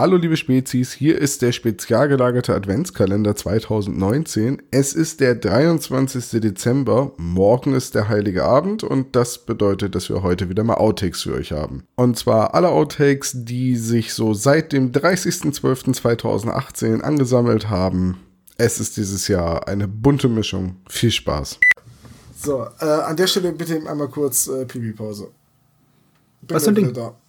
Hallo liebe Spezies, hier ist der spezial gelagerte Adventskalender 2019. Es ist der 23. Dezember, morgen ist der heilige Abend und das bedeutet, dass wir heute wieder mal Outtakes für euch haben. Und zwar alle Outtakes, die sich so seit dem 30.12.2018 angesammelt haben. Es ist dieses Jahr eine bunte Mischung. Viel Spaß. So, äh, an der Stelle bitte einmal kurz äh, Pipi-Pause. Was für ein gleich Ding? wieder Da.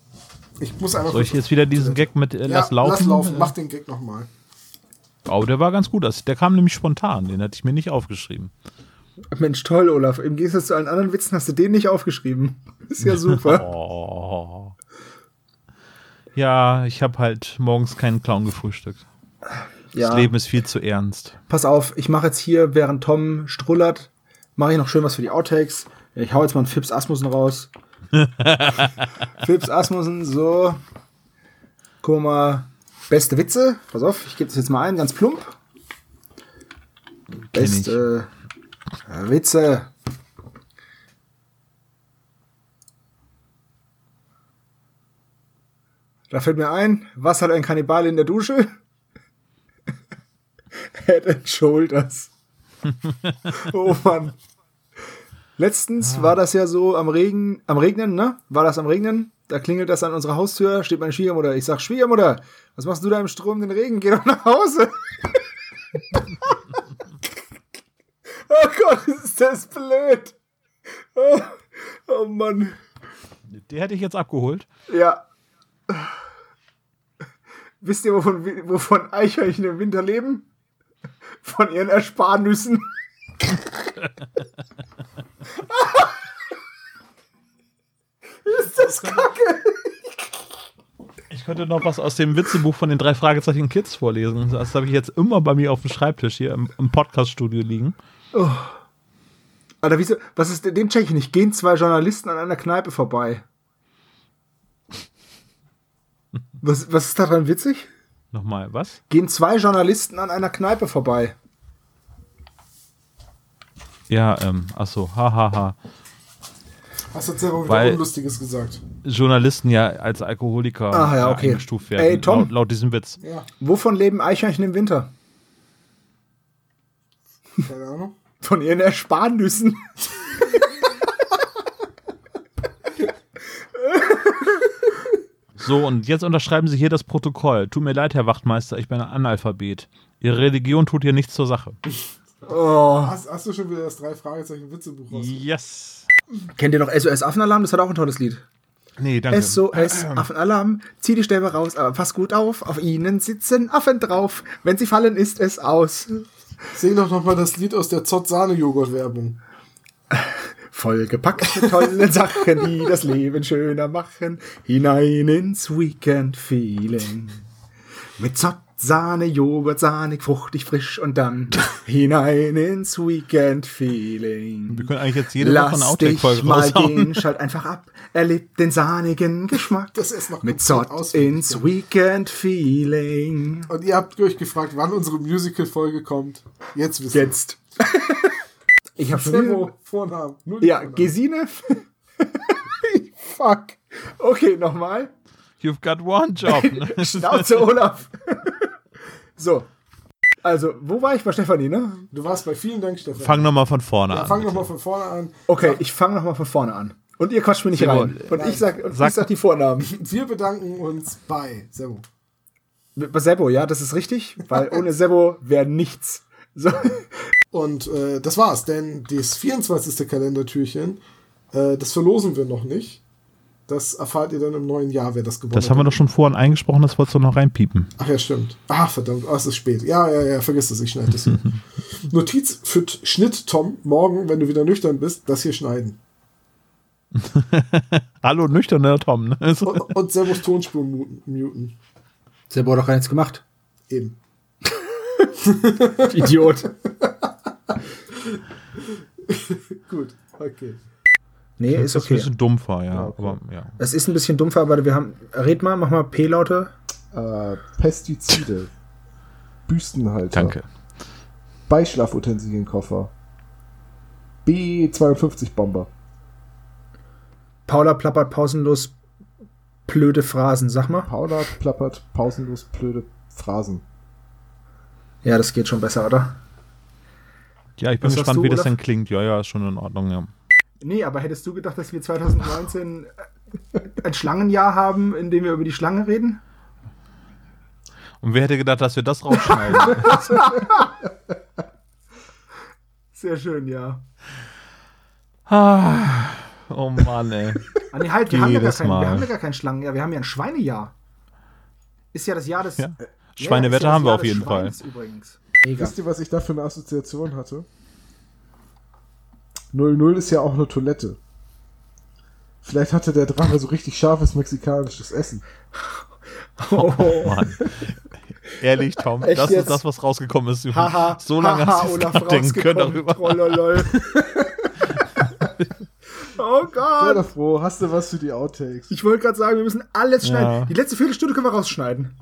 Ich muss einmal Soll ich jetzt wieder diesen Gag mit äh, ja, Lass laufen? Lass laufen, mach den Gag nochmal. Oh, der war ganz gut. Das- Der kam nämlich spontan. Den hatte ich mir nicht aufgeschrieben. Mensch, toll, Olaf. Im Gegensatz zu allen anderen Witzen hast du den nicht aufgeschrieben. Ist ja super. Oh. Ja, ich habe halt morgens keinen Clown gefrühstückt. ja. Das Leben ist viel zu ernst. Pass auf, ich mache jetzt hier, während Tom strullert, mache ich noch schön was für die Outtakes. Ich hau jetzt mal einen Fips Asmussen raus. Fips Asmussen, so. Guck mal. Beste Witze. Pass auf, ich gebe das jetzt mal ein, ganz plump. Beste äh, Witze. Da fällt mir ein, was hat ein Kannibal in der Dusche? Head and Shoulders. oh Mann. Letztens war das ja so am Regen, am Regnen, ne? War das am Regnen? Da klingelt das an unserer Haustür, steht meine Schwiegermutter. Ich sag, Schwiegermutter, was machst du da im Strom, den Regen? Geh doch nach Hause. oh Gott, ist das blöd. Oh, oh Mann. Der hätte ich jetzt abgeholt. Ja. Wisst ihr, wovon, wovon Eichhörnchen im Winter leben? Von ihren Ersparnüssen. Ist das kacke? Ich könnte noch was aus dem Witzebuch von den drei Fragezeichen Kids vorlesen. Das habe ich jetzt immer bei mir auf dem Schreibtisch hier im, im Podcaststudio liegen. Alter, wieso, was ist denn, den check ich nicht. Gehen zwei Journalisten an einer Kneipe vorbei. Was, was ist daran witzig? Nochmal, was? Gehen zwei Journalisten an einer Kneipe vorbei. Ja, ähm, achso, hahaha. Hast du jetzt selber wieder Weil- Unlustiges gesagt. Journalisten ja als Alkoholiker Ah, ja, okay. eingestuft werden. Ey, Tom. Laut, laut diesem Witz. Ja, Wovon leben Eichhörnchen im Winter? keine Ahnung. Von ihren Ersparnüssen. So, und jetzt unterschreiben Sie hier das Protokoll. Tut mir leid, Herr Wachtmeister, ich bin ein Analphabet. Ihre Religion tut hier nichts zur Sache. Oh. Hast, hast du schon wieder das drei Fragezeichen Witzebuch raus? Yes. Kennt ihr noch SOS Affenalarm? Das hat auch ein tolles Lied. Nee, danke. SOS Affenalarm, zieh die Stäbe raus, aber pass gut auf, auf ihnen sitzen Affen drauf. Wenn sie fallen, ist es aus. Sing doch noch mal das Lied aus der Zott-Sahne-Joghurt-Werbung. Vollgepackt mit tollen Sachen, die das Leben schöner machen. Hinein ins Weekend-Feeling. Mit Zott, Sahne, Joghurt, sahnig, fruchtig, frisch und dann hinein ins Weekend-Feeling. Wir können eigentlich jetzt jede Woche eine Lass Outtake dich Folge mal raushauen. gehen, schalt einfach ab. Erlebt den sahnigen Geschmack. Das ist noch mit Zott ins. Weekend-Feeling. Und ihr habt euch gefragt, wann unsere Musical-Folge kommt. Jetzt wisst ihr. Jetzt. Ich habe schon. Vornamen. Ja, Vornamen. Gesine. Fuck. Okay, nochmal. You've got one job. Schnauze, Olaf. So. Also, wo war ich? Bei Stefanie, ne? Du warst bei vielen Dank, Stefan. Fang nochmal von vorne ja, an. fang doch mal von vorne an. Okay, ich fange nochmal von vorne an. Und ihr quatscht mir nicht rein. Und ich sag, und Sag- ich sag die Vornamen. Wir bedanken uns bei Servo. Bei Sebo, ja, das ist richtig, weil ohne Sebo wäre nichts. So. Und äh, das war's, denn das 24. Kalendertürchen, äh, das verlosen wir noch nicht. Das erfahrt ihr dann im neuen Jahr, wer das gewonnen Das haben wir hat. doch schon vorhin eingesprochen, das wolltest du noch reinpiepen. Ach ja, stimmt. Ah, verdammt, ah, es ist spät. Ja, ja, ja, vergiss das, ich schneide das hier. Notiz für Schnitt, Tom, morgen, wenn du wieder nüchtern bist, das hier schneiden. Hallo, nüchterner Tom. Ne? Und, und Servus Tonspur muten. muten. Selber doch gar nichts gemacht. Eben. Idiot. Gut, okay. Nee, ist das ist ein okay. bisschen dumpfer, ja. Aber, ja. Es ist ein bisschen dumpfer, aber wir haben. Red mal, mach mal P-Laute. Äh, Pestizide. Büstenhalter. Danke. Beischlafutensилienkoffer. B52 Bomber. Paula plappert pausenlos blöde Phrasen. Sag mal. Paula plappert pausenlos blöde Phrasen. Ja, das geht schon besser, oder? Ja, ich bin Was sagst gespannt, du, wie das Olaf? dann klingt. Ja, ja, ist schon in Ordnung, ja. Nee, aber hättest du gedacht, dass wir 2019 ein Schlangenjahr haben, in dem wir über die Schlange reden? Und wer hätte gedacht, dass wir das rausschneiden? Sehr schön, ja. ah, oh Mann, ey. Ah, nee, halt, wir haben, ja gar kein, Mal. wir haben ja gar kein Schlangenjahr, wir haben ja ein Schweinejahr. Ist ja das Jahr des. Ja. Schweinewetter ja haben wir auf jeden Fall. Schweins Übrigens. Mega. Wisst ihr, was ich da für eine Assoziation hatte? 00 ist ja auch eine Toilette. Vielleicht hatte der Drache so richtig scharfes mexikanisches Essen. Oh, Mann. Ehrlich, Tom, Echt das jetzt? ist das, was rausgekommen ist. haha, so lange haha, hast du Olaf nachdenken können darüber. Trollolol. oh Sei Gott. doch froh, hast du was für die Outtakes? Ich wollte gerade sagen, wir müssen alles schneiden. Ja. Die letzte Viertelstunde können wir rausschneiden.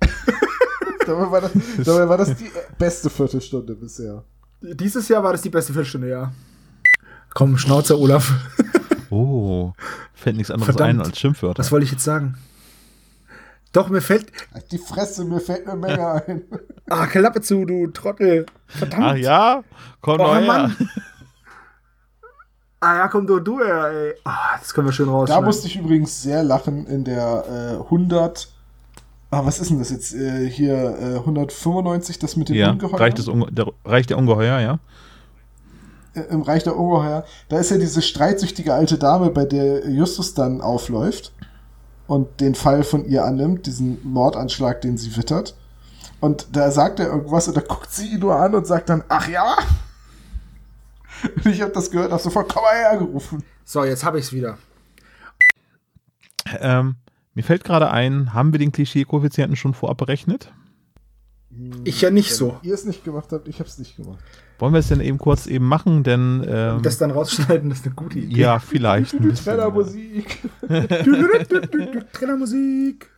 Dabei war das, dabei war das die beste Viertelstunde bisher. Dieses Jahr war das die beste Viertelstunde, ja. Komm, Schnauzer, Olaf. Oh, fällt nichts anderes Verdammt. ein als Schimpfwörter. Was wollte ich jetzt sagen? Doch, mir fällt. Die Fresse, mir fällt eine Menge ein. Ah, Klappe zu, du Trottel. Verdammt. Ach ja? Komm Oh, doch her. Mann. Ah ja, komm du, du, ey. Ah, das können wir schön Da rausschneiden. musste ich übrigens sehr lachen in der äh, 100. Ah, was ist denn das jetzt? Äh, hier äh, 195, das mit dem Ja, Ungeheuer. reicht, das Unge der, reicht der Ungeheuer, ja? Äh, Im Reich der Ungeheuer. Da ist ja diese streitsüchtige alte Dame, bei der Justus dann aufläuft und den Fall von ihr annimmt, diesen Mordanschlag, den sie wittert. Und da sagt er irgendwas und da guckt sie ihn nur an und sagt dann, ach ja? Und ich habe das gehört, hab sofort, komm mal her, gerufen. So, jetzt habe ich's wieder. Ähm, mir fällt gerade ein, haben wir den Klischee-Koeffizienten schon vorab berechnet? Ich ja nicht so. Ihr es nicht gemacht habt, ich hab's nicht gemacht. Wollen wir es denn eben kurz eben machen? Denn ähm, Das dann rausschneiden, das ist eine gute Idee. ja, vielleicht. Trailermusik. Trailermusik.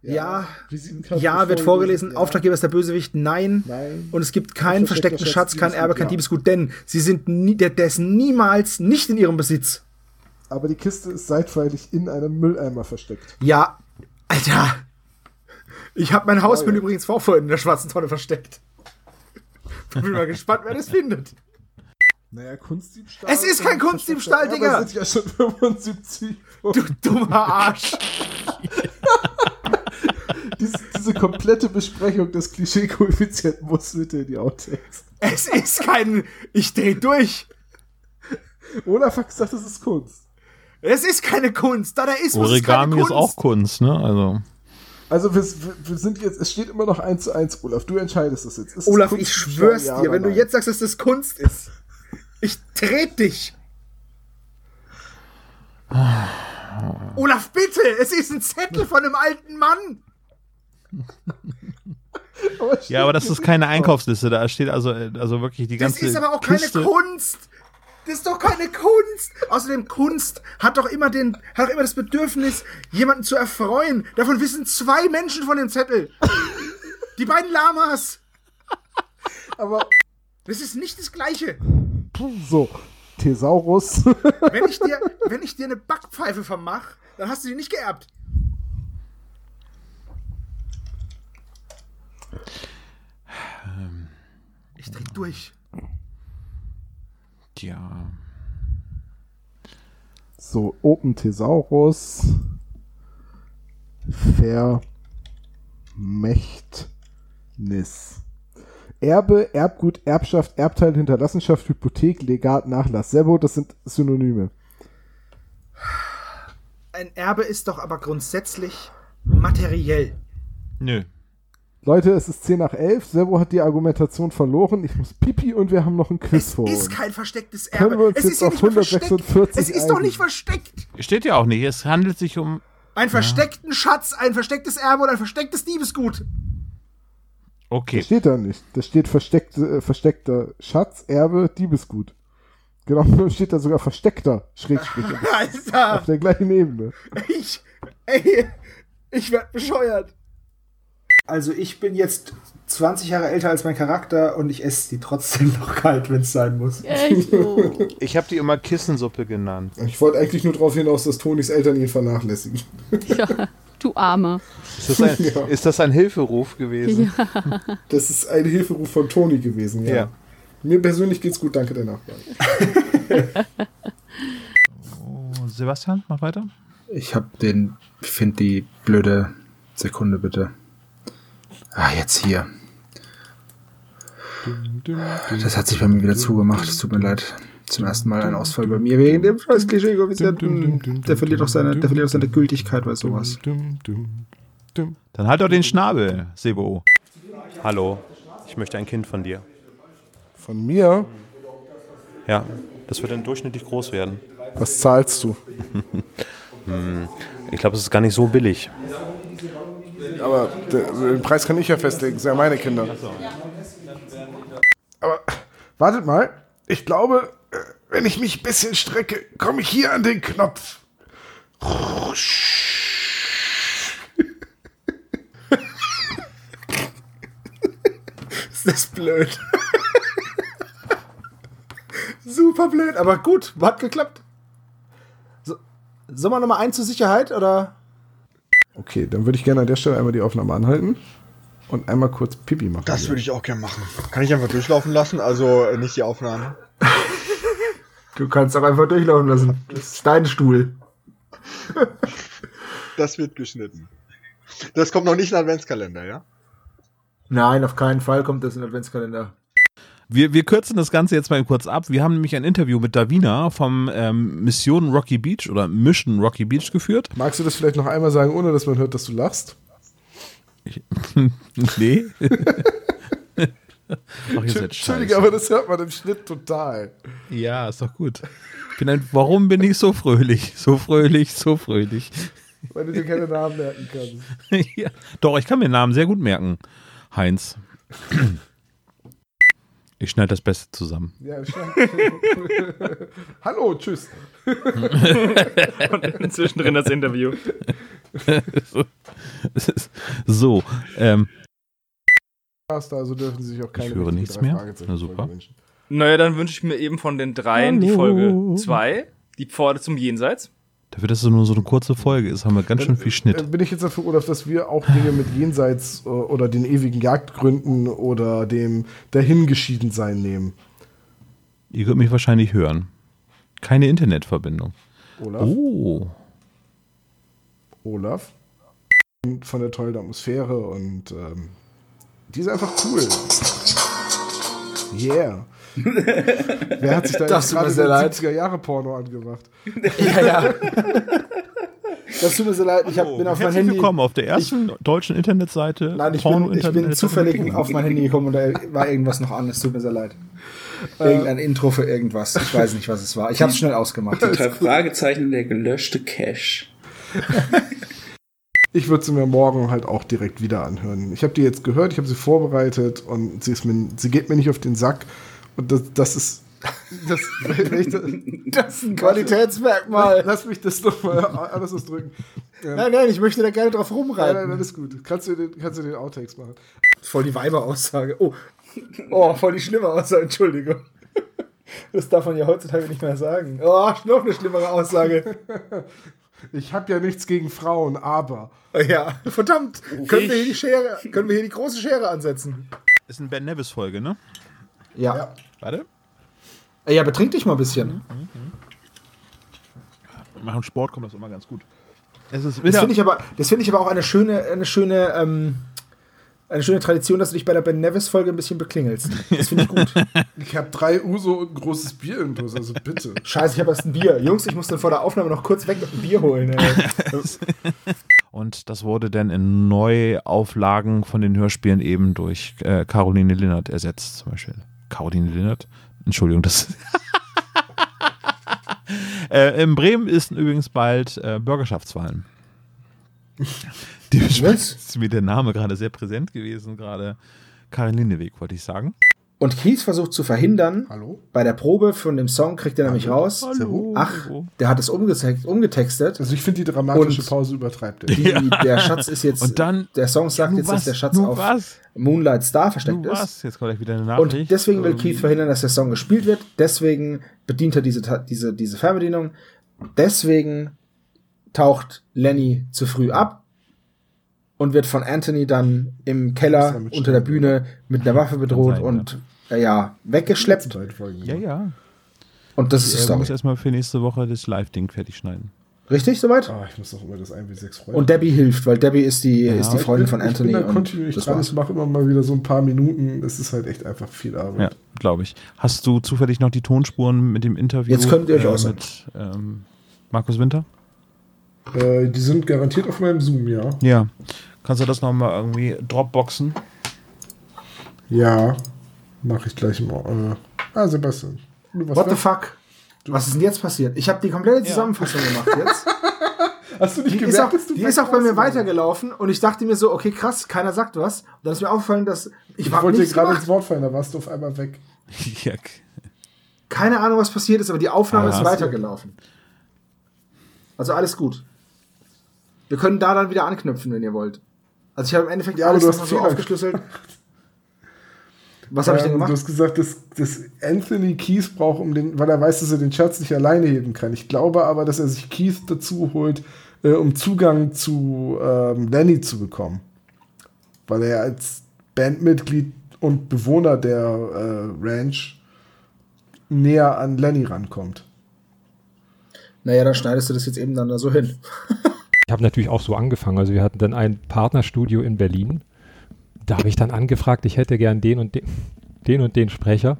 Ja, Visitenkarte ja, wird vorgelesen. Auftraggeber ist der Bösewicht. Nein. Nein. Und es gibt keinen versteckten Schatz, Schatz, kein Erbe, kein ja. Diebesgut, denn sie sind nie, der, der ist niemals nicht in ihrem Besitz. Aber die Kiste ist seitweilig in einem Mülleimer versteckt. Ja, Alter. Ich habe mein Hausmüll ja. übrigens auch vorhin in der schwarzen Tonne versteckt. Bin mal gespannt, wer das findet. Naja, Kunstdiebstahl. Es ist kein Kunstdiebstahl, Digga. Erbe sind ja schon 75. Du dummer Arsch. diese, diese komplette Besprechung des Klischee-Koeffizienten muss bitte in die Outtakes. Es ist kein. Ich dreh durch. Olaf hat gesagt, das ist Kunst. Es ist keine Kunst. Da, da ist was, Origami ist ist keine auch Kunst, ne? Also. Also wir, wir- sind jetzt, es steht immer noch 1 zu 1, Olaf. Du entscheidest das jetzt. Ist es Olaf, ich Kunstdiebstahl, schwör's ja dir, wenn du jetzt sagst, dass das Kunst ist. Ich tret dich. Olaf, bitte! Es ist ein Zettel von einem alten Mann! Aber Ja, aber das ist keine. Einkaufsliste. Da steht also, also wirklich die Das ganze. ist aber auch keine Kiste. Kunst! Das ist doch keine Kunst! Außerdem, Kunst hat doch immer den, hat doch immer das Bedürfnis, jemanden zu erfreuen. Davon wissen zwei Menschen von dem Zettel. Die beiden Lamas. Aber Das ist nicht das Gleiche. so, Thesaurus. Wenn ich dir, wenn ich dir eine Backpfeife vermach, dann hast du die nicht geerbt. Ich dreh durch. Tja. so, Open Thesaurus. Vermächtnis. Erbe, Erbgut, Erbschaft, Erbteil, Hinterlassenschaft, Hypothek, Legat, Nachlass. Servo, das sind Synonyme. Ein Erbe ist doch aber grundsätzlich materiell. Nö. Leute, es ist 10 nach 11. Servo hat die Argumentation verloren. Ich muss pipi und wir haben noch ein Quiz Es vor ist uns. kein verstecktes Können Erbe. wir uns Es jetzt ist ja auf nicht mal versteckt. 146 Es ist doch nicht versteckt. Steht ja auch nicht. Es handelt sich um. Ein versteckten Schatz, ein verstecktes Erbe und ein verstecktes Diebesgut. Okay. Das steht da nicht. Da steht versteckte, äh, versteckter Schatz, Erbe, Diebesgut. Genau, da steht da sogar versteckter Schrägstrich Alter, auf der gleichen Ebene. ich, ey, ich werd bescheuert. Also ich bin jetzt 20 Jahre älter als mein Charakter und ich esse die trotzdem noch kalt, wenn es sein muss. Echt so. Ich habe die immer Kissensuppe genannt. Ich wollte eigentlich nur darauf hinaus, dass Tonis Eltern ihn vernachlässigen. ja, du Arme. Ist das ein, Ja. ist das ein Hilferuf gewesen? Das ist ein Hilferuf von Toni gewesen, ja. Ja. Mir persönlich geht's gut, danke der. Oh, Sebastian, mach weiter. Ich hab den, ich finde die blöde Sekunde bitte. Ah, jetzt hier. Das hat sich bei mir wieder zugemacht. Es tut mir leid. Zum ersten Mal ein Ausfall bei mir wegen dem scheiß Klischee-Koeffizienten. Der verliert auch seine, der verliert auch seine Gültigkeit bei sowas. Dann halt doch den Schnabel, Sebo. Hallo, ich möchte ein Kind von dir. Von mir? Ja, das wird dann durchschnittlich groß werden. Was zahlst du? Ich glaube, es ist gar nicht so billig. Aber de- den Preis kann ich ja festlegen, das sind ja meine Kinder. Aber wartet mal, ich glaube, äh, wenn ich mich ein bisschen strecke, komme ich hier an den Knopf. Ist das blöd? Super blöd, aber gut, hat geklappt. So, sollen wir nochmal ein zur Sicherheit oder? Okay, dann würde ich gerne an der Stelle einmal die Aufnahme anhalten und einmal kurz Pipi machen. Das würde ich auch gerne machen. Kann ich einfach durchlaufen lassen, also äh, nicht die Aufnahme. Du kannst auch einfach durchlaufen lassen. Das ist dein Stuhl. Das wird geschnitten. Das kommt noch nicht in den Adventskalender, ja? Nein, auf keinen Fall kommt das in den Adventskalender. Wir, wir kürzen das Ganze jetzt mal kurz ab. Wir haben nämlich ein Interview mit Davina vom ähm, Mission Rocky Beach oder Mission Rocky Beach geführt. Magst du das vielleicht noch einmal sagen, ohne dass man hört, dass du lachst? nee. Ach, ihr seid Entschuldige, aber das hört man im Schnitt total. Ja, ist doch gut. Ich bin ein, warum bin ich so fröhlich? So fröhlich, so fröhlich. Weil du dir keine Namen merken kannst. ja. Doch, ich kann mir Namen sehr gut merken. Heinz. Ich schneide das Beste zusammen. Ja, scheint. Hallo, tschüss. Und zwischendrin das Interview. so, ähm, Also dürfen sie sich auch keine Ich höre nichts mehr. Na, super. Wünschen. Naja, dann wünsche ich mir eben von den dreien die Hallo. Folge 2, die Pforte zum Jenseits. Dafür, dass es nur so eine kurze Folge ist, haben wir ganz schön viel Äh, Schnitt. Bin ich jetzt dafür, Olaf, dass wir auch Dinge mit Jenseits äh, oder den ewigen Jagdgründen oder dem Dahingeschiedensein nehmen? Ihr könnt mich wahrscheinlich hören. Keine Internetverbindung. Olaf? Oh. Olaf? Und Von der tollen Atmosphäre und ähm, die ist einfach cool. Yeah. Wer hat sich da Das jetzt gerade sehr den leid. 70er Jahre Porno angemacht? Ja, ja. Das tut mir so leid, ich hab, bin auf mein Handy. willkommen auf der ersten deutschen Internetseite. Nein, ich bin, ich bin zufällig auf mein Handy gekommen und da war irgendwas noch an. Es tut mir sehr leid. Irgendein Intro für irgendwas. Ich weiß nicht, was es war. Ich habe es schnell ausgemacht. Drei Fragezeichen, der gelöschte Cache. Ich würde sie mir morgen halt auch direkt wieder anhören. Ich habe die jetzt gehört, ich habe sie vorbereitet und sie, ist mir, sie geht mir nicht auf den Sack. Und das, das ist. Das, ich das, Das ist ein Qualitätsmerkmal. lass mich das nochmal anders ausdrücken. Ähm, Nein, nein, ich möchte da gerne drauf nein, nein, rumreiten. alles gut. Kannst du den, kannst du den Outtakes machen? Voll die Weiberaussage. Oh. oh, voll die schlimme Aussage, Entschuldigung. Das darf man ja heutzutage nicht mehr sagen. Oh, noch eine schlimmere Aussage. Ich habe ja nichts gegen Frauen, aber. Ja, verdammt. Können wir hier die Schere, können wir hier die große Schere ansetzen? Ist eine Ben Nevis Folge, ne? Ja. Warte. Ja, betrink dich mal ein bisschen. Machen Sport kommt das immer ganz gut. Es ist Das finde ich aber, das finde ich aber auch eine schöne, eine schöne, ähm, eine schöne Tradition, dass du dich bei der Ben Nevis Folge ein bisschen beklingelst. Das finde ich gut. Ich habe drei Uso und ein großes Bier im Dose, also bitte. Scheiße, ich habe erst ein Bier. Jungs, ich muss dann vor der Aufnahme noch kurz weg mit dem Bier holen. Ey. Und das wurde dann in Neuauflagen von den Hörspielen eben durch äh, Caroline Linnert ersetzt, zum Beispiel. Caroline Linnert? Entschuldigung, das. äh, in Bremen ist übrigens bald äh, Bürgerschaftswahlen. Dementsprechend ist mir der Name gerade sehr präsent gewesen, gerade Karin Lindeweg, wollte ich sagen. Und Keith versucht zu verhindern, Hallo? bei der Probe von dem Song kriegt er nämlich raus, Hallo. ach, der hat es umgetext, umgetextet. Also ich finde die dramatische Und- Pause übertreibt er. Die, Der Schatz ist jetzt, Und dann- der Song sagt jetzt, dass was? der Schatz auf was? Moonlight Star Du versteckt ist. was? Jetzt kommt gleich wieder eine Und Nachricht. deswegen will Ähm, Keith verhindern, dass der Song gespielt wird. Deswegen bedient er diese, diese, diese Fernbedienung. Deswegen taucht Lenny zu früh ab und wird von Anthony dann im Keller unter der Bühne mit einer Waffe bedroht sein, und äh, ja, weggeschleppt. Beide Folgen. Ja, ja. Und das ist die Er Story. muss erstmal für nächste Woche das Live-Ding fertig schneiden. Richtig soweit? Ah, ich muss doch immer das 1W6 freuen. Und Debbie hilft, weil Debbie ist die, ist die ich Freundin bin, von Anthony. Ich bin da kontinuierlich das dran. Ich mache immer mal wieder so ein paar Minuten. Es ist halt echt einfach viel Ja, Arbeit. glaube ich. Hast du zufällig noch die Tonspuren mit dem Interview Jetzt könnt ihr euch äh, mit ähm, Markus Winter? Äh, die sind garantiert auf meinem Zoom, ja. Ja. Kannst du das nochmal irgendwie Dropboxen? Ja, mache ich gleich mal. Äh, ah, Sebastian. Du, was What the fuck? Was ist denn jetzt passiert? Ich habe die komplette Zusammenfassung gemacht jetzt. Hast du nicht Die ist gemerkt, auch, dass du die ist auch bei mir weitergelaufen und ich dachte mir so, okay, krass, keiner sagt was. Und dann ist mir aufgefallen, dass ich, Ich wollte dir gerade ins Wort fallen, da warst du auf einmal weg. ja. Keine Ahnung, was passiert ist, aber die Aufnahme Ah, ist hast du- weitergelaufen. Also alles gut. Wir können da dann wieder anknüpfen, wenn ihr wollt. Also ich habe im Endeffekt Ja, alles du hast so aufgeschlüsselt. Was habe ich denn Ähm, gemacht? Du hast gesagt, dass, dass Anthony Keith braucht, um den, weil er weiß, dass er den Schatz nicht alleine heben kann. Ich glaube aber, dass er sich Keith dazu holt, äh, um Zugang zu ähm, Lenny zu bekommen. Weil er als Bandmitglied und Bewohner der äh, Ranch näher an Lenny rankommt. Naja, dann schneidest du das jetzt eben dann da so hin. Ich habe natürlich auch so angefangen. Also wir hatten dann ein Partnerstudio in Berlin. Da habe ich dann angefragt, ich hätte gern den und den, den und den Sprecher.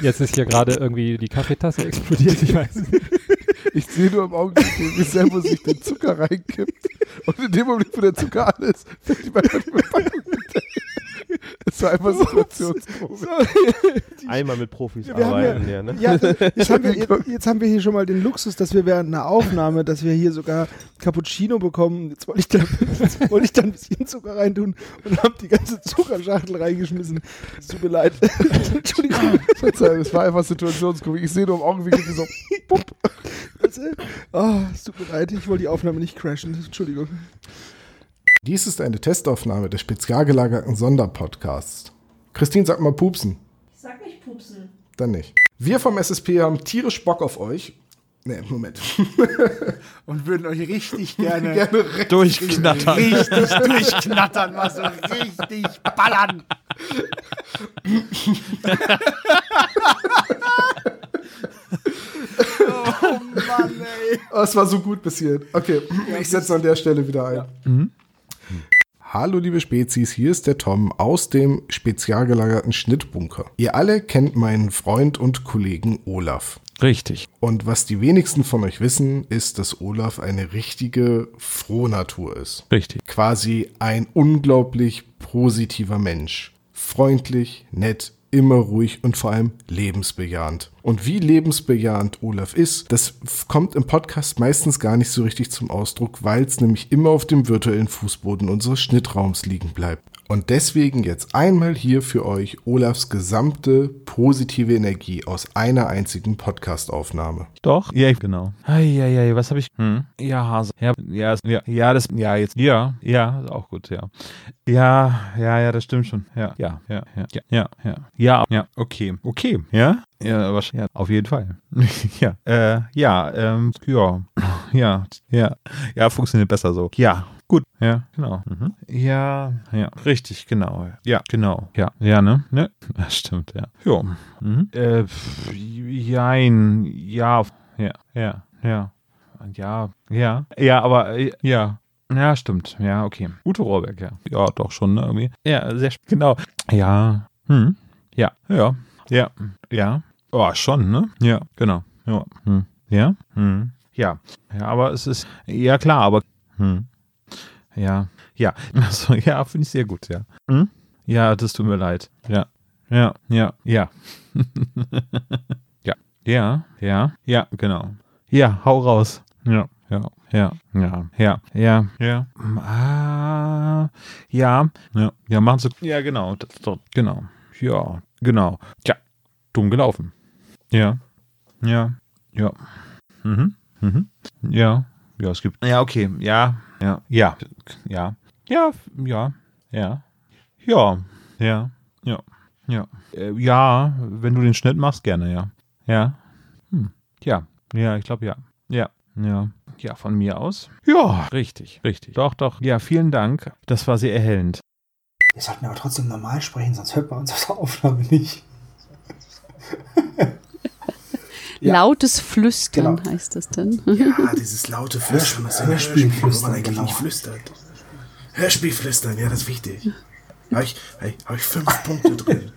Jetzt ist hier gerade irgendwie die Kaffeetasse explodiert. Ich weiß nicht. Ich sehe nur im Augenblick, wie Semmo sich den Zucker reinkippt. Und in dem Moment, wo der Zucker an ist, fällt die Verpackung hinterher. War einfach Situationsprobe. Einmal mit Profis Wir haben arbeiten, ja, ja, ne? ja, jetzt, haben wir, jetzt, jetzt haben wir hier schon mal den Luxus, dass wir während einer Aufnahme, dass wir hier sogar Cappuccino bekommen. Jetzt wollte ich da, wollte ich da ein bisschen Zucker reintun und habe die ganze Zuckerschachtel reingeschmissen. Es tut mir leid. Entschuldigung. Verzeihung, es war einfach Situationskomik. Ich sehe nur im Augenblick wie so, pup. Oh, es tut mir leid, ich wollte die Aufnahme nicht crashen. Entschuldigung. Dies ist eine Testaufnahme des spezial gelagerten Sonderpodcasts. Christine, sag mal pupsen. Ich sag nicht pupsen. Dann nicht. Wir vom SSP haben tierisch Bock auf euch. Ne, Moment. Und würden euch richtig gerne, Gerne richtig- Durchknattern. richtig durchknattern, mal so richtig ballern. oh Mann, ey. Oh, es war so gut bis hier. Okay, ich setze an der Stelle wieder ein. Mhm. Hallo liebe Spezies, hier ist der Tom aus dem spezial gelagerten Schnittbunker. Ihr alle kennt meinen Freund und Kollegen Olaf. Richtig. Und was die wenigsten von euch wissen, ist, dass Olaf eine richtige Frohnatur ist. Richtig. Quasi ein unglaublich positiver Mensch. Freundlich, nett, immer ruhig und vor allem lebensbejahend. Und wie lebensbejahend Olaf ist, das kommt im Podcast meistens gar nicht so richtig zum Ausdruck, weil es nämlich immer auf dem virtuellen Fußboden unseres Schnittraums liegen bleibt. Und deswegen jetzt einmal hier für euch Olafs gesamte positive Energie aus einer einzigen Podcast-Aufnahme. Doch, ja, genau. Ja, ja, was habe ich? Hm. Ja, Hase. Ja, ja, ja, das, ja, jetzt, ja, ja, ist auch gut, ja. Ja, ja, ja, das stimmt schon. Ja, ja, ja, ja, ja, ja, ja, ja, okay, okay, ja, ja, wahrscheinlich, auf jeden Fall. ja, äh, ja, ähm, ja, ja, ja, ja, funktioniert besser so. Ja, gut, ja, genau. Mhm. Ja, ja, richtig, genau. Ja, genau. Ja, ja, ne? Ne? Ja, stimmt, ja. Jo. Mhm. Äh, pf, jein, ja, ja, ja, ja. Ja, ja. Ja, aber äh, ja. Ja, stimmt. Ja, okay. Ute Rohrbeck, ja. Ja, doch schon, ne, irgendwie. Ja, sehr genau. Ja. Hm. Ja, ja. Ja. Ja. Oh, schon, ne? Ja, genau. Ja. Hm. Ja. Hm. Ja. Ja, aber es ist. Ja, klar, aber. Hm. Ja, ja. Achso, ja, finde ich sehr gut, ja. Hm? Ja, das tut mir leid. Ja, ja, ja, ja. ja, ja, ja, ja, genau. Ja, hau raus. Ja, ja, ja, ja, ja, ja, ja. Ah, ja, ja, ja, machen Sie. Ja, genau, das, das, genau. Ja, genau. Tja, dumm gelaufen. Ja, ja, ja. Mhm, mhm. Ja, ja, es gibt. Ja, okay, ja, ja, ja, ja, ja, ja, ja, ja, ja, ja, ja. Äh, ja, wenn du den Schnitt machst, gerne, ja. Ja. Hm. Ja, ja, ich glaube ja. Ja, ja. Ja, von mir aus. Ja, richtig, richtig. Doch, doch. Ja, vielen Dank. Das war sehr erhellend. Wir sollten aber trotzdem normal sprechen, sonst hört man uns auf der Aufnahme nicht. Lautes Flüstern Genau. heißt das denn. Ja, dieses laute Flüstern, das ist Hörspiel, wo man eigentlich genau. nicht flüstert. Hörspielflüstern, ja, das ist wichtig. Habe ich, hey, hab ich fünf Punkte drin.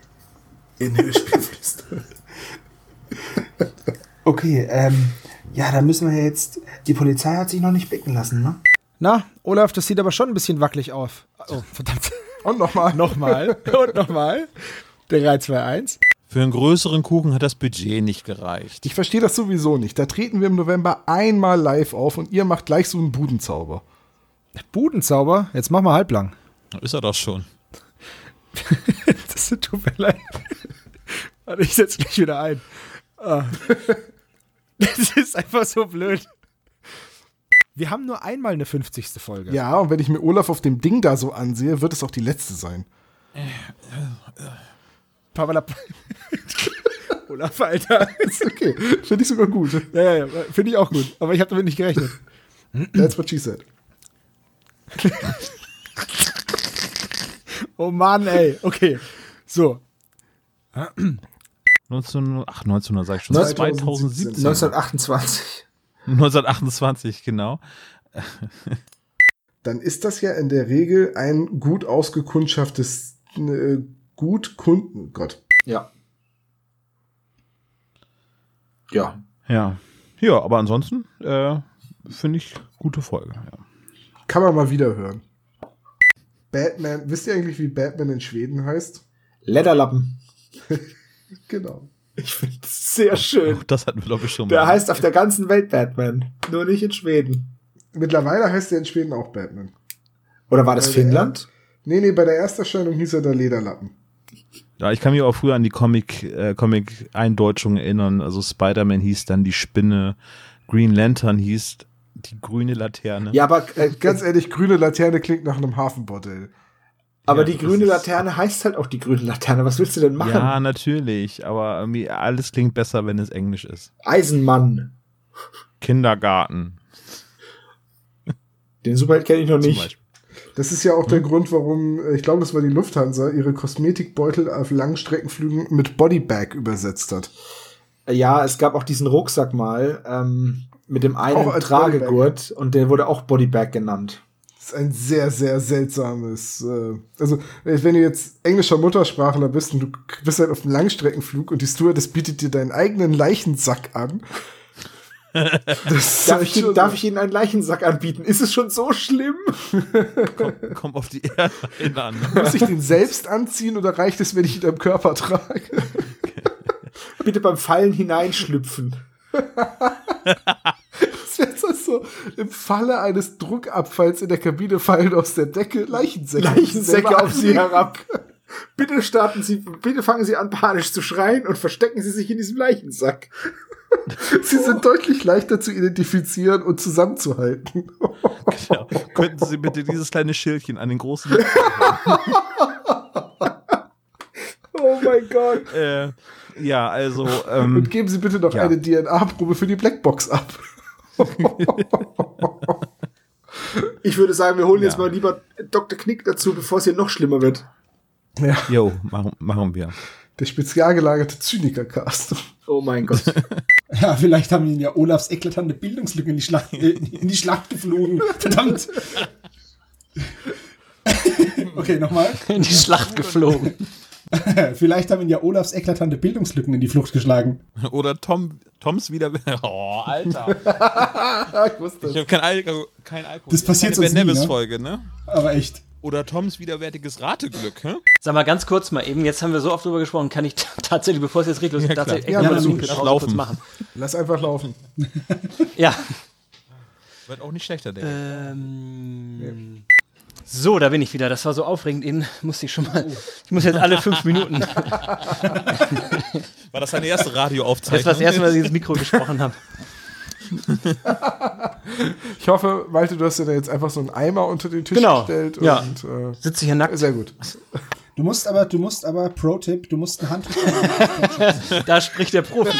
In Hörspielflüstern. Okay, ähm, ja, da müssen wir jetzt. Die Polizei hat sich noch nicht blicken lassen, ne? Na, Olaf, das sieht aber schon ein bisschen wackelig auf. Oh, verdammt. Und nochmal. nochmal. Und nochmal. 3, 2, 1. Für einen größeren Kuchen hat das Budget nicht gereicht. Ich verstehe das sowieso nicht. Da treten wir im November einmal live auf und ihr macht gleich so einen Budenzauber. Budenzauber? Jetzt mach mal halblang. Ist er doch schon. Das tut mir leid. Warte, ich setze gleich wieder ein. Ah. Das ist einfach so blöd. Wir haben nur einmal eine 50. Folge. Ja, und wenn ich mir Olaf auf dem Ding da so ansehe, wird es auch die letzte sein. Pavalap. Olaf, Alter. Ist okay. Finde ich sogar gut. Ja, ja, ja. Finde ich auch gut. Aber ich habe damit nicht gerechnet. That's what she said. Oh Mann, ey. Okay. So. 19, ach, 1900 sag ich schon. 2017. 2017. 1928. 1928, genau. Dann ist das ja in der Regel ein gut ausgekundschaftes, äh, gut Kunden, Gott. Ja. Ja. Ja. Ja, aber ansonsten äh, finde ich gute Folge. Ja. Kann man mal wieder hören. Batman, wisst ihr eigentlich, wie Batman in Schweden heißt? Lederlappen. Genau. Ich finde es sehr schön. Auch das hatten wir, glaube ich, schon Der mal. heißt auf der ganzen Welt Batman. Nur nicht in Schweden. Mittlerweile heißt er in Schweden auch Batman. Oder war das Weil der- Finnland? Nee, nee, bei der Ersterscheinung hieß er der Lederlappen. Ja, ich kann mich auch früher an die Comic, äh, Comic-Eindeutschung erinnern. Also Spider-Man hieß dann die Spinne, Green Lantern hieß die grüne Laterne. Ja, aber, äh, Ganz ehrlich, grüne Laterne klingt nach einem Hafenbordell. aber Ja, die grüne Laterne heißt halt auch die grüne Laterne. Was willst du denn machen? Ja, natürlich, aber irgendwie alles klingt besser, wenn es Englisch ist. Eisenmann. Kindergarten. Den Superheld kenne ich noch nicht. Das ist ja auch der Grund, warum, äh, ich glaube, das war die Lufthansa, ihre Kosmetikbeutel auf Langstreckenflügen mit Bodybag übersetzt hat. Ja, es gab auch diesen Rucksack mal ähm, mit dem einen Tragegurt und der wurde auch Bodybag genannt. Das ist ein sehr, sehr seltsames. Äh, also, äh, wenn du jetzt englischer Muttersprachler bist und du bist halt auf einem Langstreckenflug und die Stewardess bietet dir deinen eigenen Leichensack an. Darf ich, darf ich Ihnen einen Leichensack anbieten? Ist es schon so schlimm? Komm, komm auf die Airline an. Muss ich den selbst anziehen oder reicht es, wenn ich ihn am Körper trage? Bitte beim Fallen hineinschlüpfen. Das wäre das so, im Falle eines Druckabfalls in der Kabine fallen aus der Decke Leichensäcke. Leichensäcke auf Sie herab. Bitte starten Sie, bitte fangen Sie an, panisch zu schreien und verstecken Sie sich in diesem Leichensack. Sie sind deutlich leichter zu identifizieren und zusammenzuhalten. Genau. Könnten Sie bitte dieses kleine Schildchen an den großen. Oh mein Gott. äh, ja, also. Ähm, Und geben Sie bitte noch Ja. eine DNA-Probe für die Blackbox ab. Ich würde sagen, wir holen Ja. jetzt mal lieber Dr. Knick dazu, bevor es hier noch schlimmer wird. Ja, jo, machen, machen wir. Der spezial gelagerte Zyniker-Cast. Oh mein Gott. Ja, vielleicht haben ihn ja Olafs eklatante Bildungslücke in die Schlacht, äh, in die Schlacht geflogen. Verdammt. okay, nochmal. In die Schlacht geflogen. Vielleicht haben ihn ja Olafs eklatante Bildungslücken in die Flucht geschlagen. Oder Tom, Toms wieder. Oh, Alter. ich wusste Ich habe kein, Alko kein Alkohol. Das passiert sonst nie, ne? Folge, ne? Aber echt. Oder Toms widerwärtiges Rateglück, hä? Sag mal ganz kurz mal eben, jetzt haben wir so oft drüber gesprochen, kann ich tatsächlich, bevor es jetzt richtig losgeht, Ja, tatsächlich Ja, lass Pause laufen. kurz machen. Lass einfach laufen. Ja. Wird auch nicht schlechter, denke ich. Ähm, so, da bin ich wieder. Das war so aufregend. Eben musste ich schon mal. Ich muss jetzt alle fünf Minuten. War das deine erste Radioaufzeichnung? Das war das erste Mal, dass ich ins Mikro gesprochen habe. Ich hoffe, Malte, du hast dir da jetzt einfach so einen Eimer unter den Tisch Genau, gestellt. ja. Und, äh, Sitze hier nackt. Sehr gut. Du musst aber, du musst aber, Pro-Tipp, du musst ein Handtuch. Da spricht der Profi.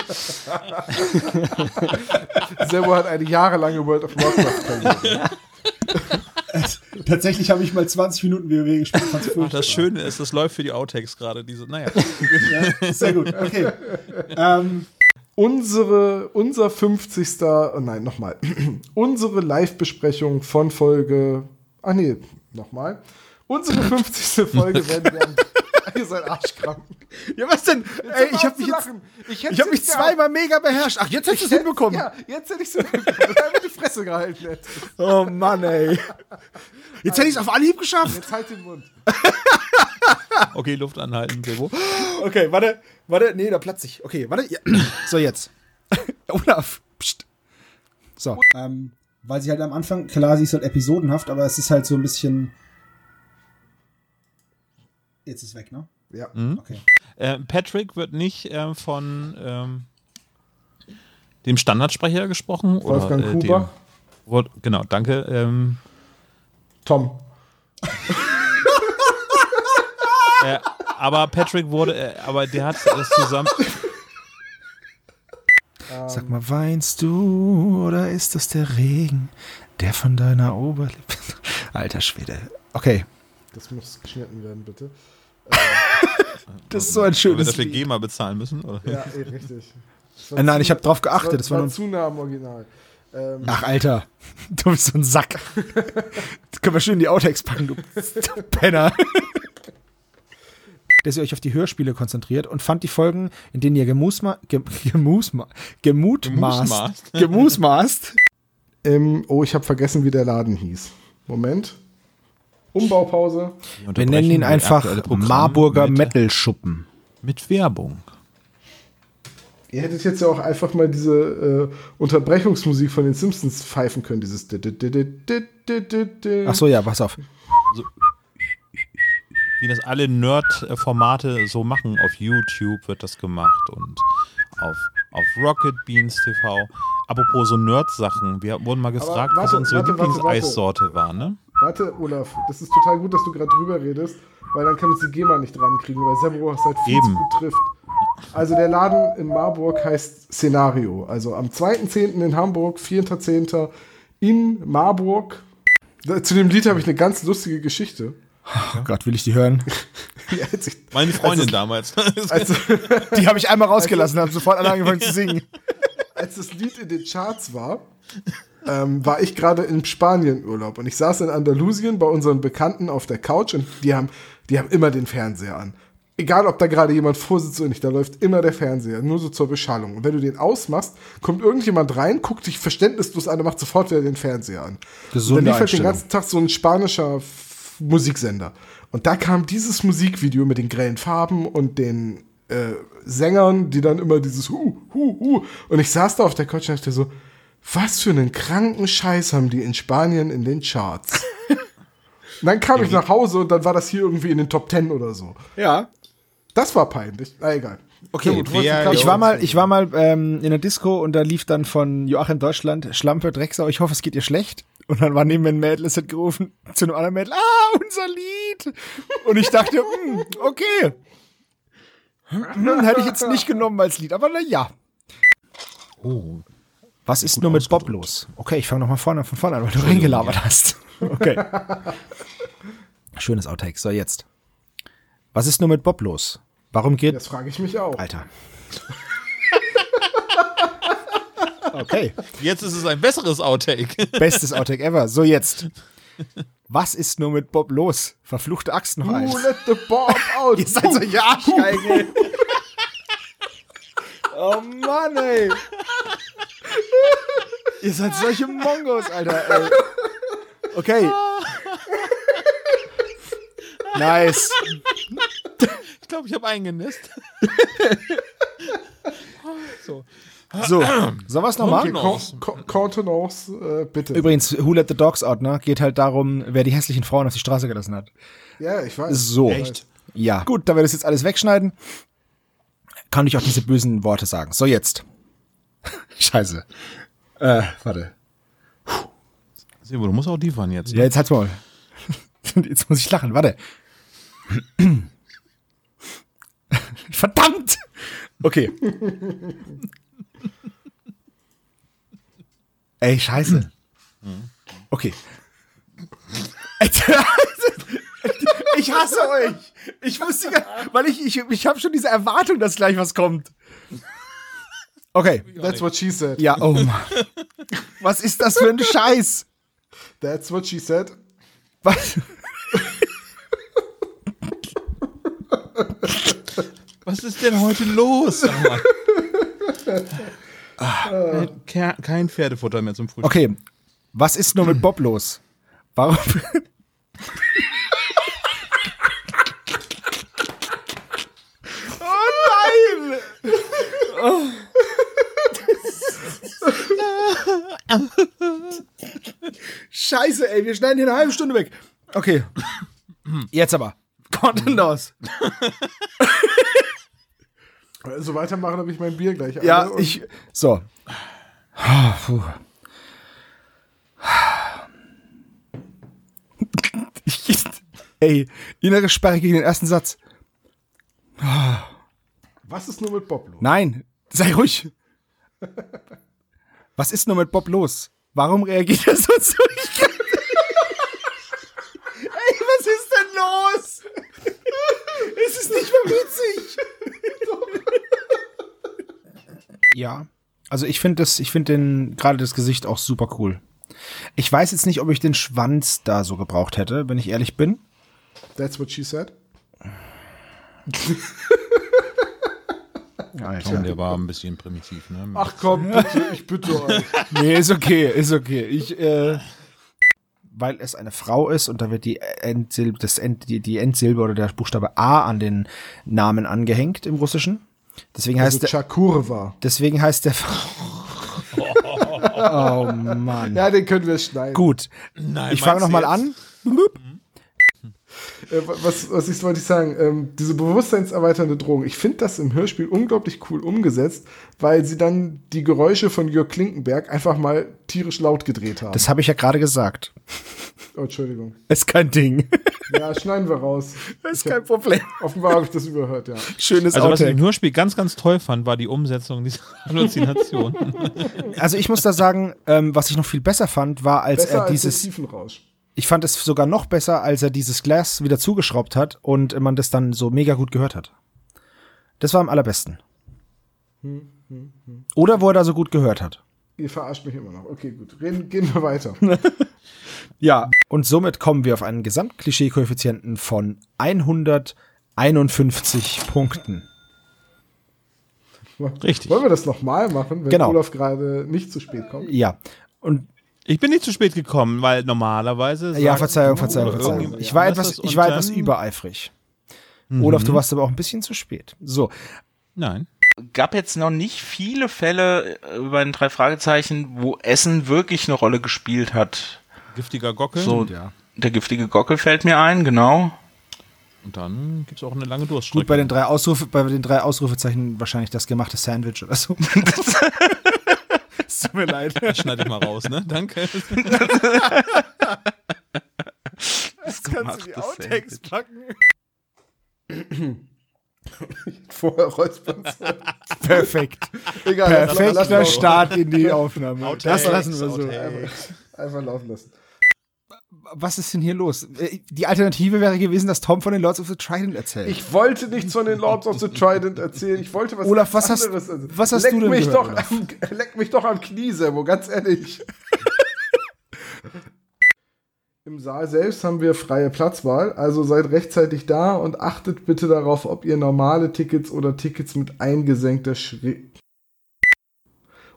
Servo hat eine jahrelange World of Warcraft-Karriere. Tatsächlich habe ich mal 20 Minuten WoW gespielt. fand's Ach, das Schöne ist, das läuft für die Outtakes gerade. Diese, naja. Ja, sehr gut, okay. Ähm, Unsere, unser 50. Oh nein, nochmal. Unsere Live-Besprechung von Folge. Ah, nee, nochmal. Unsere 50. Folge werden wir. am- Ihr seid arschkrank. Ja, was denn? Ey, ich habe mich jetzt, ich, hätte habe mich zweimal mega beherrscht. Ach, jetzt hättest du es hinbekommen. Ja, jetzt hätte ich es hinbekommen. einfach die Fresse gehalten hätte. Oh Mann, ey. Jetzt hätte ich es auf Anhieb geschafft. Jetzt halt den Mund. Okay, Luft anhalten, Sebo. Okay, warte, warte, nee, da platze ich. Okay, warte. Ja. So, jetzt. Olaf. Psst. So. ähm, weil sie halt am Anfang, klar, sie ist halt episodenhaft, aber es ist halt so ein bisschen. Jetzt ist weg, ne? Ja. Okay. Äh, Patrick wird nicht äh, von ähm, dem Standardsprecher gesprochen. Wolfgang oder, äh, Kuber. dem, genau, danke. Ähm, Tom. äh, aber Patrick wurde, äh, aber der hat das zusammen. Sag mal, weinst du oder ist das der Regen, der von deiner Oberlippe. Alter Schwede. Okay. Das muss geschnitten werden, bitte. Das ist so ein Weil wir schönes dafür Lied. GEMA bezahlen müssen, oder? Ja, eh, richtig. Äh, nein, ich habe drauf geachtet. Das war war nur zu nah am Original. Ähm, Ach, Alter. Du bist so ein Sack. Das können wir schön in die Outtakes packen, du, du Penner. Dass ihr euch auf die Hörspiele konzentriert und fand die Folgen, in denen ihr gemusma, ge, gemusma, gemutmaßt, Gemusmaßt. gemusmaßt. ähm, oh, ich habe vergessen, wie der Laden hieß. Moment. Umbaupause. Wir nennen ihn einfach Marburger mit, Metal-Schuppen. mit Werbung. Ihr hättet jetzt ja auch einfach mal diese äh, Unterbrechungsmusik von den Simpsons pfeifen können. Dieses. Ach so, ja, pass auf. Wie das alle Nerd-Formate so machen. Auf YouTube wird das gemacht und auf, auf Rocket Beans TV. Apropos so Nerd-Sachen. Wir wurden mal gefragt, was warte, unsere warte, warte. Lieblingseissorte war, ne? Warte, Olaf, das ist total gut, dass du gerade drüber redest, weil dann kann uns die GEMA nicht rankriegen, weil Servo es halt viel Eben. zu gut trifft. Also der Laden in Marburg heißt Szenario. Also am 2.10. in Hamburg, 4.10. in Marburg. Zu dem Lied habe ich eine ganz lustige Geschichte. Oh Gott, will ich die hören? Ja, ich, Meine Freundin als damals. es- als, Die habe ich einmal rausgelassen, haben sofort alle angefangen zu singen. als das Lied in den Charts war, ähm, war ich gerade in Spanien Urlaub und ich saß in Andalusien bei unseren Bekannten auf der Couch und die haben, die haben immer den Fernseher an. Egal, ob da gerade jemand vorsitzt oder nicht, da läuft immer der Fernseher, nur so zur Beschallung. Und wenn du den ausmachst, kommt irgendjemand rein, guckt dich verständnislos an und macht sofort wieder den Fernseher an. Gesunde und dann lief halt den ganzen Tag so ein spanischer Musiksender. Und da kam dieses Musikvideo mit den grellen Farben und den äh, Sängern, die dann immer dieses Hu, Hu, Hu. Und ich saß da auf der Couch und dachte so, was für einen kranken Scheiß haben die in Spanien in den Charts. und dann kam ich nach Hause und dann war das hier irgendwie in den Top Ten oder so. Ja. Das war peinlich. Na egal. Okay, Ja, gut, du ich war mal, ich war mal ähm, in der Disco und da lief dann von Joachim Deutschland Schlampe Drecksau, ich hoffe, es geht ihr schlecht. Und dann war neben mir ein Mädel, es hat gerufen zu einem anderen Mädel, ah, unser Lied. Und ich dachte, hm, okay. Hm, hätte ich jetzt nicht genommen als Lied, aber na ja. Oh. Was ist nur mit Bob los? Okay, ich fange nochmal vorne von vorne an, weil du reingelabert hast. Okay. Schönes Outtake. So, jetzt. Was ist nur mit Bob los? Warum geht. Das frage ich mich auch. Alter. Okay. Jetzt ist es ein besseres Outtake. Bestes Outtake ever. So, jetzt. Was ist nur mit Bob los? Verfluchte Axt noch eins. Who let the Bob out? Ihr seid solche Arschgeigen. Oh Mann, ey. Ihr seid solche Mongos, Alter, ey. Okay. Nice. Ich glaube, ich habe eingenisst. so. So, sollen wir es nochmal? Contenance, äh, bitte. Übrigens, Who Let the Dogs Out, ne? Geht halt darum, wer die hässlichen Frauen auf die Straße gelassen hat. Ja, ich weiß. So. Echt? Ja. Gut, da wir das jetzt alles wegschneiden, kann ich auch diese bösen Worte sagen. So, jetzt. Scheiße. Äh, warte. Sebo, du musst auch liefern jetzt. Ja, jetzt halt's mal. Jetzt muss ich lachen, warte. Verdammt! Okay. Ey, scheiße. Okay. Ich hasse euch. Ich wusste gar, weil ich, ich, ich habe schon diese Erwartung, dass gleich was kommt. Okay. That's what she said. Ja, oh Mann. Was ist das für ein Scheiß? That's what she said. Was? Was ist denn heute los? Ah, ke- kein Pferdefutter mehr zum Frühstück. Okay. Was ist nur mit Bob los? Warum? oh nein! Scheiße, ey, wir schneiden hier eine halbe Stunde weg. Okay. Jetzt aber. Content aus. So weitermachen, habe ich mein Bier gleich. Ja, alle und- ich. So. Ah, Puh. Ich, ey, innere Sperre gegen den ersten Satz. Was ist nur mit Bob los? Nein, sei ruhig. Was ist nur mit Bob los? Warum reagiert er so zu? Ey, was ist denn los? Es ist nicht mehr witzig. Ja. Also ich finde das, ich finde den, gerade das Gesicht auch super cool. Ich weiß jetzt nicht, ob ich den Schwanz da so gebraucht hätte, wenn ich ehrlich bin. That's what she said. Komm, der war ein bisschen primitiv, ne? Ach komm, bitte, ich bitte euch. Nee, ist okay, ist okay. Ich, äh, weil es eine Frau ist und da wird die Endsilbe, das End, die, die Endsilbe oder der Buchstabe A an den Namen angehängt im Russischen. Deswegen heißt Also der, Chakurva. deswegen heißt der, oh Mann. Ja, den können wir schneiden. Gut. Nein, ich fange meinst noch du mal jetzt? an. Äh, was, was ich wollte ich sagen, ähm, diese bewusstseinserweiternde Drohung, ich finde das im Hörspiel unglaublich cool umgesetzt, weil sie dann die Geräusche von Jörg Klinkenberg einfach mal tierisch laut gedreht haben. Das habe ich ja gerade gesagt. oh, Entschuldigung. Ist kein Ding. Ja, schneiden wir raus. Das ist hab- kein Problem. Offenbar habe ich das überhört, ja. Schönes Also, was ich Outtake. im Hörspiel ganz, ganz toll fand, war die Umsetzung dieser Halluzination. Also ich muss da sagen, ähm, was ich noch viel besser fand, war, als Besser er als dieses. der Tiefenrausch. Ich fand es sogar noch besser, als er dieses Glas wieder zugeschraubt hat und man das dann so mega gut gehört hat. Das war am allerbesten. Hm, hm, hm. Oder wo er da so gut gehört hat. Ihr verarscht mich immer noch. Okay, gut. Reden, gehen wir weiter. Ja. Und somit kommen wir auf einen Gesamtklischee-Koeffizienten von 151 Punkten. Richtig. Wollen wir das nochmal machen, wenn Genau. Olaf gerade nicht zu spät kommt? Ja. Und Ich bin nicht zu spät gekommen, weil normalerweise. ja, Verzeihung, du Verzeihung, Verzeihung. Ich war etwas, ich war etwas übereifrig. Mhm. Olaf, du warst aber auch ein bisschen zu spät. So. Nein. gab jetzt noch nicht viele Fälle äh, über den drei Fragezeichen, wo Essen wirklich eine Rolle gespielt hat. Giftiger Gockel. So, ja. der giftige Gockel fällt mir ein, genau. Und dann gibt es auch eine lange Durststrecke. Gut, bei den drei Ausrufe, bei den drei Ausrufezeichen wahrscheinlich das gemachte Sandwich oder so. Es tut mir leid. Das schneide ich mal raus, ne? Danke. Das kannst du die Outtakes packen. Vorher räuspern. Perfekt. Egal, Perfekter. Start in die Aufnahme. Outtakes, das lassen wir so. Outtakes. Einfach laufen lassen. Was ist denn hier los? Äh, Die Alternative wäre gewesen, dass Tom von den Lords of the Trident erzählt. Ich wollte nichts von den Lords of the Trident erzählen. Ich wollte was Olaf, was hast- anderes erzählen. was hast leck du denn mich gehört, doch Olaf? am, Leck mich doch am Knie, Servo, ganz ehrlich. Im Saal selbst haben wir freie Platzwahl, also seid rechtzeitig da und achtet bitte darauf, ob ihr normale Tickets oder Tickets mit eingesenkter Schräg.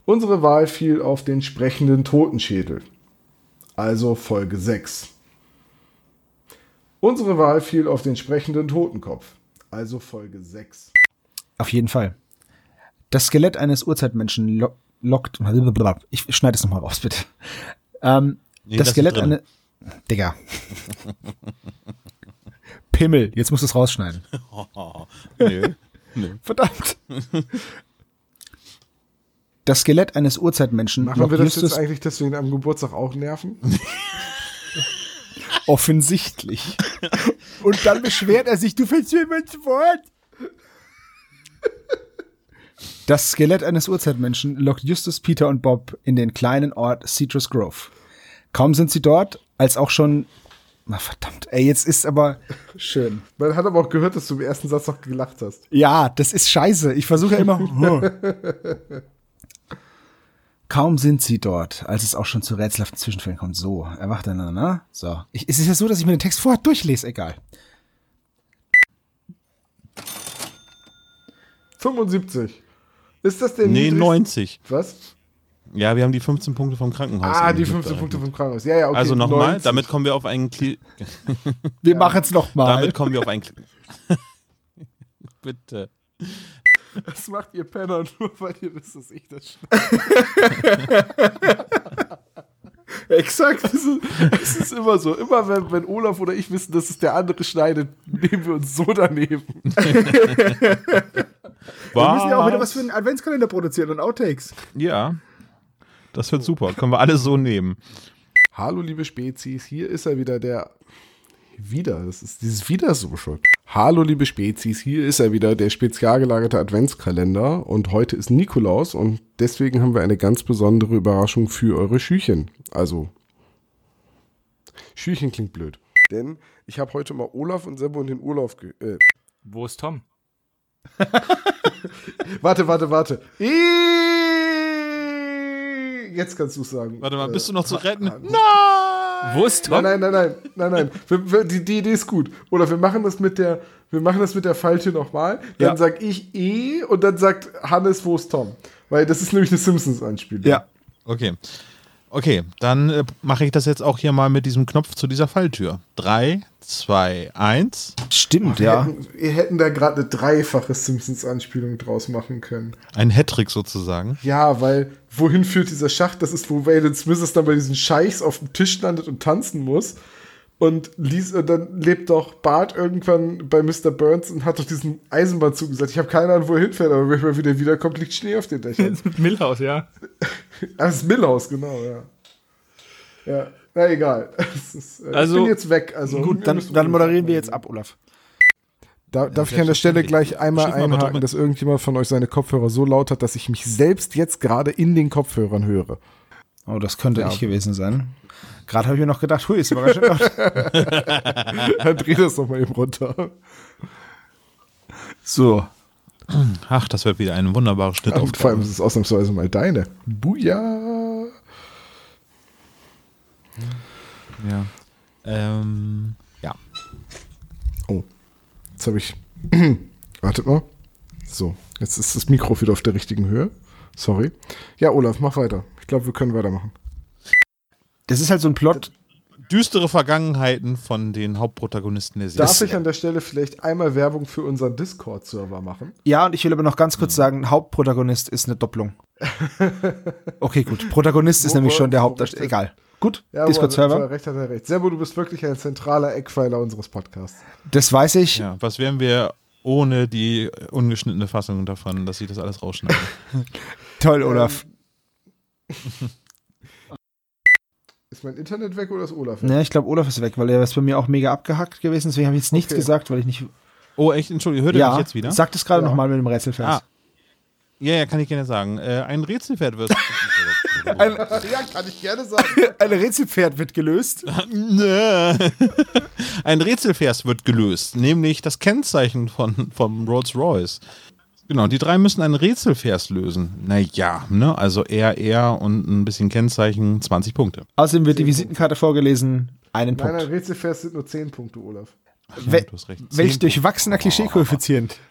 Unsere Wahl fiel auf den sprechenden Totenschädel, also Folge 6. Unsere Wahl fiel auf den sprechenden Totenkopf, also Folge 6. Auf jeden Fall. Das Skelett eines Urzeitmenschen lo lockt. Ich schneide es nochmal raus, bitte. Ähm, Nee, das Skelett es drin. eine. Digga. Pimmel, jetzt musst du es rausschneiden. Nö. Nö. Verdammt. Das Skelett eines Urzeitmenschen Machen wir das jetzt eigentlich deswegen am Geburtstag auch nerven? offensichtlich. Und dann beschwert er sich, du fällst mir zu Wort. Das Skelett eines Urzeitmenschen lockt Justus, Peter und Bob in den kleinen Ort Citrus Grove. Kaum sind sie dort, als auch schon. Na verdammt, ey, jetzt ist aber schön. Man hat aber auch gehört, dass du im ersten Satz noch gelacht hast. Ja, das ist scheiße. Ich versuche ja immer. Kaum sind sie dort, als es auch schon zu rätselhaften Zwischenfällen kommt. So, erwacht einander. So. Ich, es ist ja so, dass ich mir den Text vorher durchlese, egal. 75. Ist das der Nee, niedrigste- 90. Was? Ja, wir haben die 15 Punkte vom Krankenhaus. Ah, die mit 15 Punkte vom Krankenhaus. Ja, ja, okay. Also nochmal, 90. damit kommen wir auf einen Kli Wir machen's noch mal. Damit kommen wir auf einen Kli Bitte. Das macht ihr Penner nur, weil ihr wisst, dass ich das schneide. Exakt. Es ist, es ist immer so. Immer wenn, wenn Olaf oder ich wissen, dass es der andere schneidet, nehmen wir uns so daneben. Wir müssen ja auch wieder was für einen Adventskalender produzieren und Outtakes. Ja. Das wird super. Können wir alle so nehmen. Hallo, liebe Spezies, hier ist er wieder, der. Wieder, das ist dieses Wieder so schon. Hallo, liebe Spezies, hier ist er wieder, der spezial gelagerte Adventskalender. Und heute ist Nikolaus und deswegen haben wir eine ganz besondere Überraschung für eure Schüchen. Also, Schüchen klingt blöd. Denn ich habe heute mal Olaf und Sebbo in den Urlaub ge äh, Wo ist Tom? Warte, warte, warte. Jetzt kannst du es sagen. Warte mal, bist du noch zu retten? Nein! Wo ist Tom? Nein, nein, nein, nein, nein, nein. Wir, wir, die, die Idee ist gut. Oder wir machen das mit der, wir machen das mit der Falltür nochmal. Dann Ja. sag ich E und dann sagt Hannes, wo ist Tom? Weil das ist nämlich eine Simpsons-Anspielung. Ja. Okay. Okay, dann äh, mache ich das jetzt auch hier mal mit diesem Knopf zu dieser Falltür. Drei, zwei, eins. Stimmt, Wir ja. hätten, wir hätten da gerade eine dreifache Simpsons-Anspielung draus machen können. Ein Hattrick sozusagen. Ja, weil wohin führt dieser Schacht? Das ist, wo Waylon Smithers dann bei diesen Scheichs auf dem Tisch landet und tanzen muss. Und Lies, äh, dann lebt doch Bart irgendwann bei Mr. Burns und hat doch diesen Eisenbahnzug gesagt. Ich habe keine Ahnung, wo er hinfährt, aber wenn er wieder wiederkommt, liegt Schnee auf den Dächern. Millhaus, ja. Ah, Das ist Millhaus, genau, ja. Ja, na egal. Es ist, äh, Also, ich bin jetzt weg. Also, Gut, dann, dann moderieren wir jetzt ab, Olaf. Da, darf ich an der Stelle gleich einmal einhaken, dass irgendjemand von euch seine Kopfhörer so laut hat, dass ich mich selbst jetzt gerade in den Kopfhörern höre. Oh, das könnte Ja. ich gewesen sein. Gerade habe ich mir noch gedacht, hui, ist aber ganz schön laut. Dann dreh das doch mal eben runter. So. Ach, das wird wieder ein wunderbarer Schnitt Und vor allem ist es ausnahmsweise mal deine. Buja! Ja. Ähm, ja. Oh, jetzt habe ich. Wartet mal. So, jetzt ist das Mikro wieder auf der richtigen Höhe. Sorry. Ja, Olaf, mach weiter. Ich glaube, wir können weitermachen. Das ist halt so ein Plot. Düstere Vergangenheiten von den Hauptprotagonisten der Serie. Darf ich an der Stelle vielleicht einmal Werbung für unseren Discord-Server machen? Ja, und ich will aber noch ganz kurz sagen, Hauptprotagonist ist eine Doppelung. Okay, gut. Protagonist ist nämlich schon der Hauptdarsteller. Egal. Gut, Ja, er Discord-Server. recht hat er recht. Servo, du bist wirklich ein zentraler Eckpfeiler unseres Podcasts. Das weiß ich. Ja, was wären wir ohne die ungeschnittene Fassung davon, dass sie das alles rausschneiden? Toll, Olaf. Ist mein Internet weg oder ist Olaf weg? Ja, ich glaube, Olaf ist weg, weil er ist bei mir auch mega abgehackt gewesen. Deswegen habe ich jetzt nichts Okay. gesagt, weil ich nicht. Oh, echt? Entschuldigung, hört ihr ja, mich jetzt wieder? Sag das gerade Ja. nochmal mit dem Rätselvers. Ah. Ja, ja, kann ich gerne sagen. Äh, ein Rätselpferd wird. Ein, ja, kann ich gerne sagen. Ein Rätselpferd wird gelöst. Nö. ein Rätselvers wird gelöst, nämlich das Kennzeichen von, vom Rolls Royce. Genau, die drei müssen ein Rätselvers lösen. Naja, ne? Also er, er und ein bisschen Kennzeichen, 20 Punkte. Außerdem wird die Visitenkarte vorgelesen. Einen Punkt. nein, Rätselfest sind nur 10 Punkte, Olaf. Hast recht. welch Zehn durchwachsener Klischee-Koeffizient.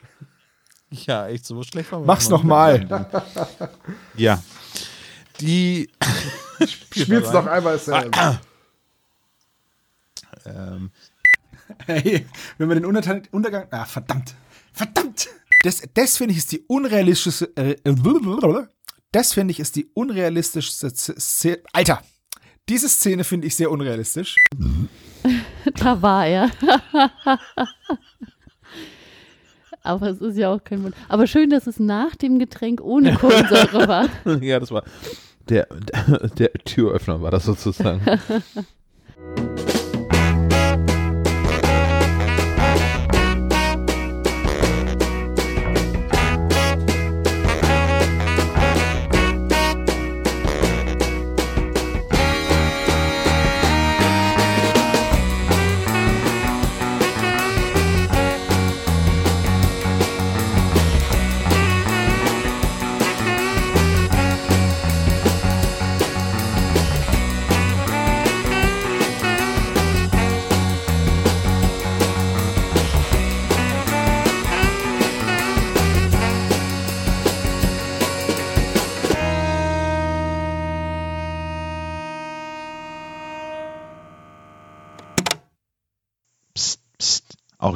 Ja, echt so schlecht war Mach's noch mal. Ja. Die. Spiel's noch einmal, Sam. ähm, Hey, wenn wir den Untergang. Ah, verdammt. Verdammt! Das, das finde ich ist die unrealistische. Äh, äh, das finde ich ist die unrealistischste Szene. Alter! Diese Szene finde ich sehr unrealistisch. da war er. Aber es ist ja auch kein Wunder. Aber schön, dass es nach dem Getränk ohne Kohlensäure war. ja, das war. Der, der, der Türöffner war das sozusagen.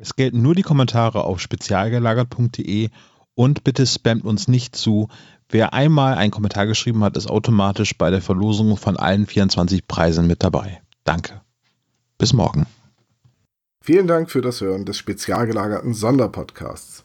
es gelten nur die Kommentare auf spezialgelagert.de und bitte spammt uns nicht zu. Wer einmal einen Kommentar geschrieben hat, ist automatisch bei der Verlosung von allen 24 Preisen mit dabei. Danke. Bis morgen. Vielen Dank für das Hören des spezial gelagerten Sonderpodcasts.